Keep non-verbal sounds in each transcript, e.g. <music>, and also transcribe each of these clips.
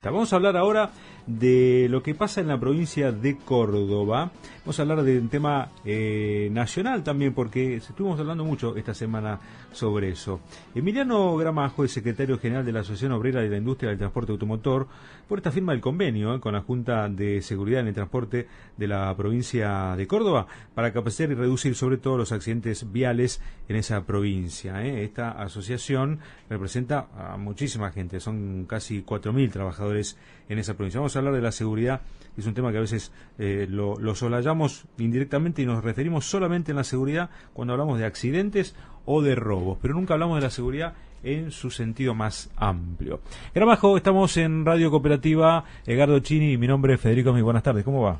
Vamos a hablar ahora de lo que pasa en la provincia de Córdoba. Vamos a hablar de un tema eh, nacional también, porque estuvimos hablando mucho esta semana sobre eso. Emiliano Gramajo es secretario general de la Asociación Obrera de la Industria del Transporte Automotor, por esta firma del convenio eh, con la Junta de Seguridad en el Transporte de la provincia de Córdoba para capacitar y reducir sobre todo los accidentes viales en esa provincia. Eh. Esta asociación representa a muchísima gente, son casi 4.000 trabajadores en esa provincia. Vamos a hablar de la seguridad, es un tema que a veces eh, lo, lo solayamos indirectamente y nos referimos solamente en la seguridad cuando hablamos de accidentes o de robos, pero nunca hablamos de la seguridad en su sentido más amplio. Gramajo, estamos en Radio Cooperativa Edgardo Chini y mi nombre es Federico. Muy buenas tardes, ¿cómo va?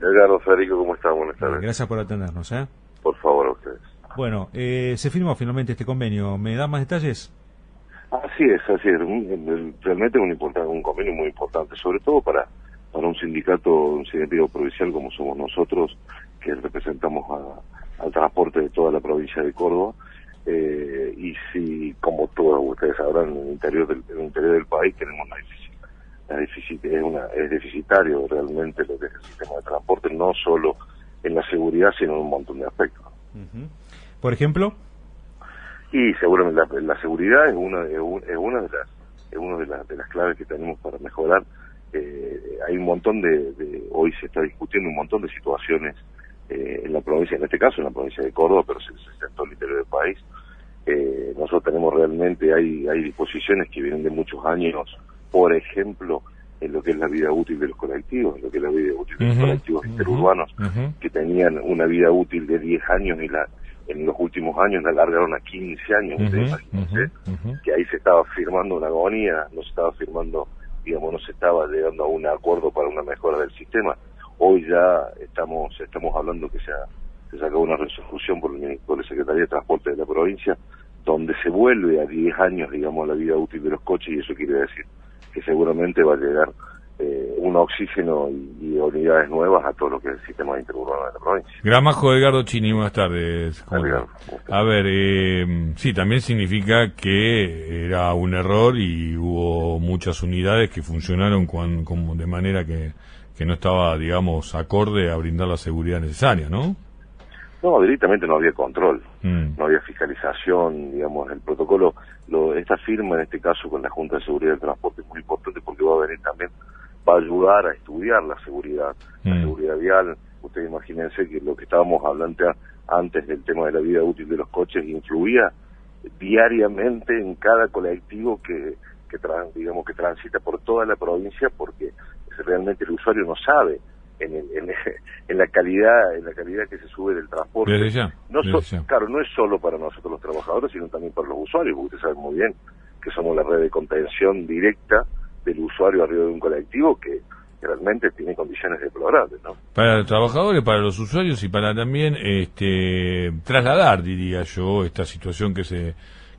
Edgardo Federico, ¿cómo está? Buenas tardes. Gracias por atendernos. ¿eh? Por favor, a ustedes. Bueno, eh, se firmó finalmente este convenio. ¿Me da más detalles? Así es, así es. Realmente es un, importante, un convenio muy importante, sobre todo para, para un sindicato, un sindicato provincial como somos nosotros, que representamos al transporte de toda la provincia de Córdoba. Eh, y si, como todos ustedes sabrán, en el interior del, interior del país tenemos una deficit, es, es deficitario realmente lo que es el sistema de transporte, no solo en la seguridad, sino en un montón de aspectos. Por ejemplo. Y seguramente la, seguridad es una, es, una de las es una de, las de las claves que tenemos para mejorar. Eh, hay un montón de, hoy se está discutiendo un montón de situaciones eh, en la provincia, en este caso en la provincia de Córdoba, pero se, se en todo el interior del país. Eh, nosotros tenemos realmente, hay, hay disposiciones que vienen de muchos años, por ejemplo, en lo que es la vida útil de los colectivos, en lo que es la vida útil de los colectivos interurbanos, que tenían una vida útil de 10 años y la en los últimos años la alargaron a 15 años, que ahí se estaba firmando una agonía, no se estaba firmando, digamos, no se estaba llegando a un acuerdo para una mejora del sistema. Hoy ya estamos estamos hablando que se, ha, se sacó una resolución por el, por la Secretaría de Transporte de la provincia, donde se vuelve a 10 años, digamos, la vida útil de los coches y eso quiere decir que seguramente va a llegar eh, un oxígeno y, unidades nuevas a todo lo que es el sistema interurbano de la provincia. Gramajo Edgardo Chini, buenas tardes. A ver, eh, sí, también significa que era un error y hubo muchas unidades que funcionaron con, como de manera que, que no estaba, digamos, acorde a brindar la seguridad necesaria, ¿no? No, directamente no había control, mm. no había fiscalización, digamos, el protocolo, lo, esta firma en este caso con la Junta de Seguridad del Transporte es muy importante porque va a venir también va a ayudar a estudiar la seguridad, la mm. seguridad vial. Ustedes imagínense que lo que estábamos hablando antes del tema de la vida útil de los coches influía diariamente en cada colectivo que, que digamos que transita por toda la provincia porque realmente el usuario no sabe en, <laughs> en, la calidad en la calidad que se sube del transporte no claro no es solo para nosotros los trabajadores sino también para los usuarios porque ustedes saben muy bien que somos la red de contención directa del usuario arriba de un colectivo que realmente tiene condiciones deplorables, ¿no? Para los trabajadores, para los usuarios y para también este, trasladar, diría yo, esta situación que se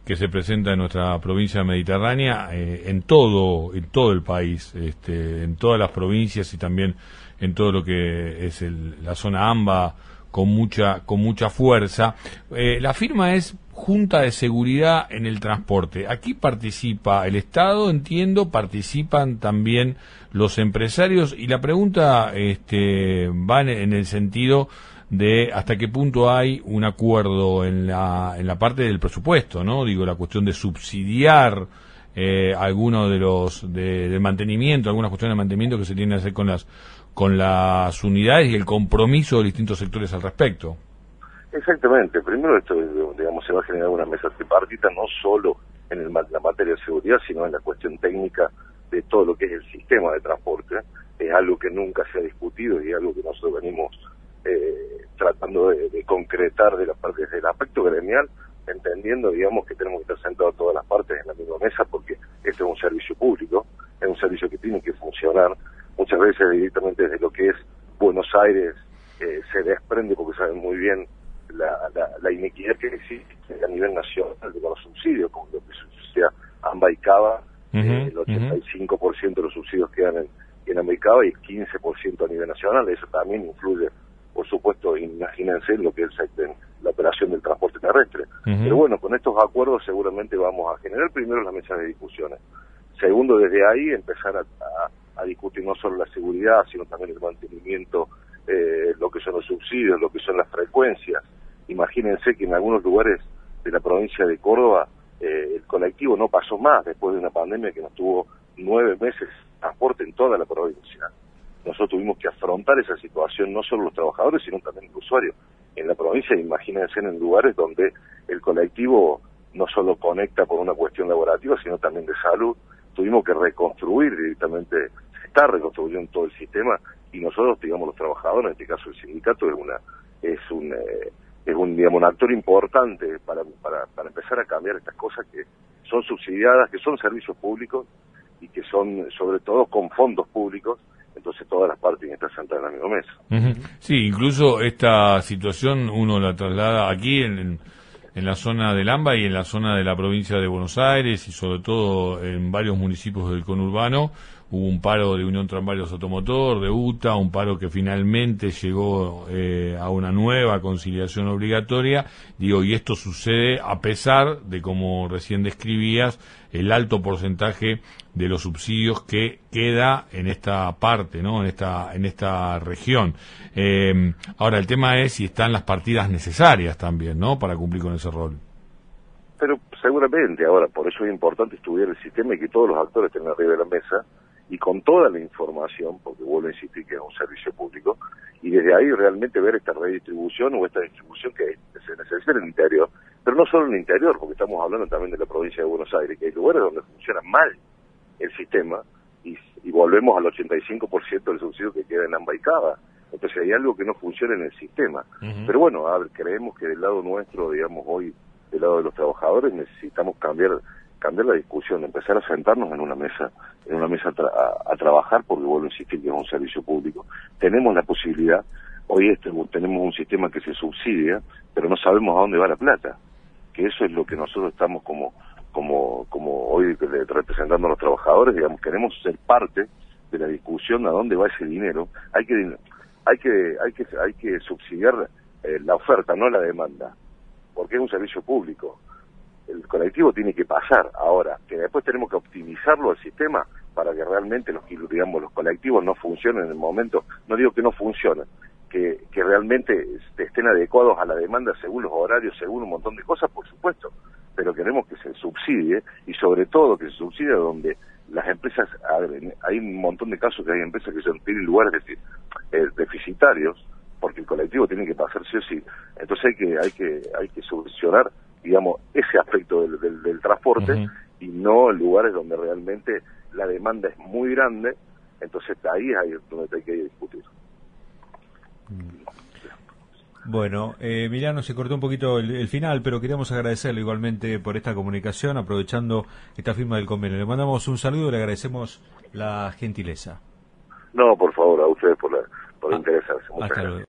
que se presenta en nuestra provincia mediterránea eh, en todo en todo el país, este, en todas las provincias y también en todo lo que es la zona AMBA con mucha, con mucha fuerza. Eh, la firma es Junta de Seguridad en el Transporte. Aquí participa el Estado, entiendo, participan también los empresarios y la pregunta este, va en, el sentido de hasta qué punto hay un acuerdo en la, en la parte del presupuesto, ¿no? Digo, la cuestión de subsidiar eh, algunos de los de, de mantenimiento, algunas cuestiones de mantenimiento que se tienen que hacer con las con las unidades y el compromiso de distintos sectores al respecto. Exactamente. Primero, esto, digamos, se va a generar una mesa tripartita, no solo en el, la materia de seguridad, sino en la cuestión técnica de todo lo que es el sistema de transporte. Es algo que nunca se ha discutido y es algo que nosotros venimos eh, tratando de, concretar de la parte, desde el aspecto gremial, entendiendo, digamos, que tenemos que estar sentados todas las partes en la misma mesa porque esto es un servicio público, es un servicio que tiene que funcionar muchas veces directamente desde lo que es Buenos Aires eh, se desprende porque saben muy bien la, la, inequidad que existe a nivel nacional de los subsidios, como lo que sucede AMBA y Cava, eh, el 85% de los subsidios quedan en, en AMBA y Cava y el 15% a nivel nacional, eso también influye, por supuesto, imagínense lo que es la operación del transporte terrestre. Pero bueno, con estos acuerdos seguramente vamos a generar primero las mesas de discusiones segundo, desde ahí empezar a, discutir no solo la seguridad, sino también el mantenimiento, eh, lo que son los subsidios, lo que son las frecuencias. Imagínense que en algunos lugares de la provincia de Córdoba eh, el colectivo no pasó más después de una pandemia que nos tuvo nueve meses transporte en toda la provincia. Nosotros tuvimos que afrontar esa situación, no solo los trabajadores, sino también los usuarios. En la provincia, imagínense en lugares donde el colectivo no solo conecta por una cuestión laborativa, sino también de salud. Tuvimos que reconstruir directamente, se está reconstruyendo todo el sistema y nosotros, digamos, los trabajadores, en este caso el sindicato, es una es un eh, es un digamos un actor importante para, para, para empezar a cambiar estas cosas que son subsidiadas, que son servicios públicos y que son sobre todo con fondos públicos entonces todas las partes están sentadas en la misma mesa. Sí, incluso esta situación uno la traslada aquí en, en la zona del AMBA y en la zona de la provincia de Buenos Aires y sobre todo en varios municipios del conurbano. Hubo un paro de Unión Tramvarios Automotor, de UTA, un paro que finalmente llegó eh, a una nueva conciliación obligatoria. Digo, y esto sucede a pesar de, como recién describías, el alto porcentaje de los subsidios que queda en esta parte, ¿no? En esta, en esta región. Eh, ahora, el tema es si están las partidas necesarias también, ¿no? Para cumplir con ese rol. Pero seguramente, ahora, por eso es importante estudiar el sistema y que todos los actores estén arriba de la mesa y con toda la información, porque vuelvo a insistir que es un servicio público, y desde ahí realmente ver esta redistribución o esta distribución que se necesita en el interior, pero no solo en el interior, porque estamos hablando también de la provincia de Buenos Aires, que hay lugares donde funciona mal el sistema y, volvemos al 85% del subsidio que queda en Ambaicada. Entonces hay algo que no funciona en el sistema. Pero bueno, a ver, creemos que del lado nuestro, digamos, hoy, del lado de los trabajadores, necesitamos cambiar cambiar la discusión, empezar a sentarnos en una mesa, en una mesa a, trabajar, porque vuelvo a insistir que es un servicio público. Tenemos la posibilidad, hoy este, tenemos un sistema que se subsidia, pero no sabemos a dónde va la plata, que eso es lo que nosotros estamos como, como, como hoy representando a los trabajadores, digamos, queremos ser parte de la discusión a dónde va ese dinero. Hay que, hay que, hay que, hay que subsidiar eh, la oferta, no la demanda, porque es un servicio público el colectivo tiene que pasar. Ahora, que después tenemos que optimizarlo al sistema para que realmente los, digamos, los colectivos no funcionen en el momento, no digo que no funcionen, que, que realmente estén adecuados a la demanda según los horarios, según un montón de cosas, por supuesto, pero queremos que se subsidie y sobre todo que se subsidie donde las empresas, hay un montón de casos que hay empresas que se tienen lugares eh, deficitarios, porque el colectivo tiene que pasar sí o sí. Entonces hay que, hay que, hay que subvencionar digamos, ese aspecto del, del, transporte y no en lugares donde realmente la demanda es muy grande, entonces ahí es donde hay que discutir. Bueno, eh, Milano se cortó un poquito el, final, pero queríamos agradecerle igualmente por esta comunicación, aprovechando esta firma del convenio. Le mandamos un saludo y le agradecemos la gentileza. No, por favor, a ustedes por, la, por ah, interesarse. Muchas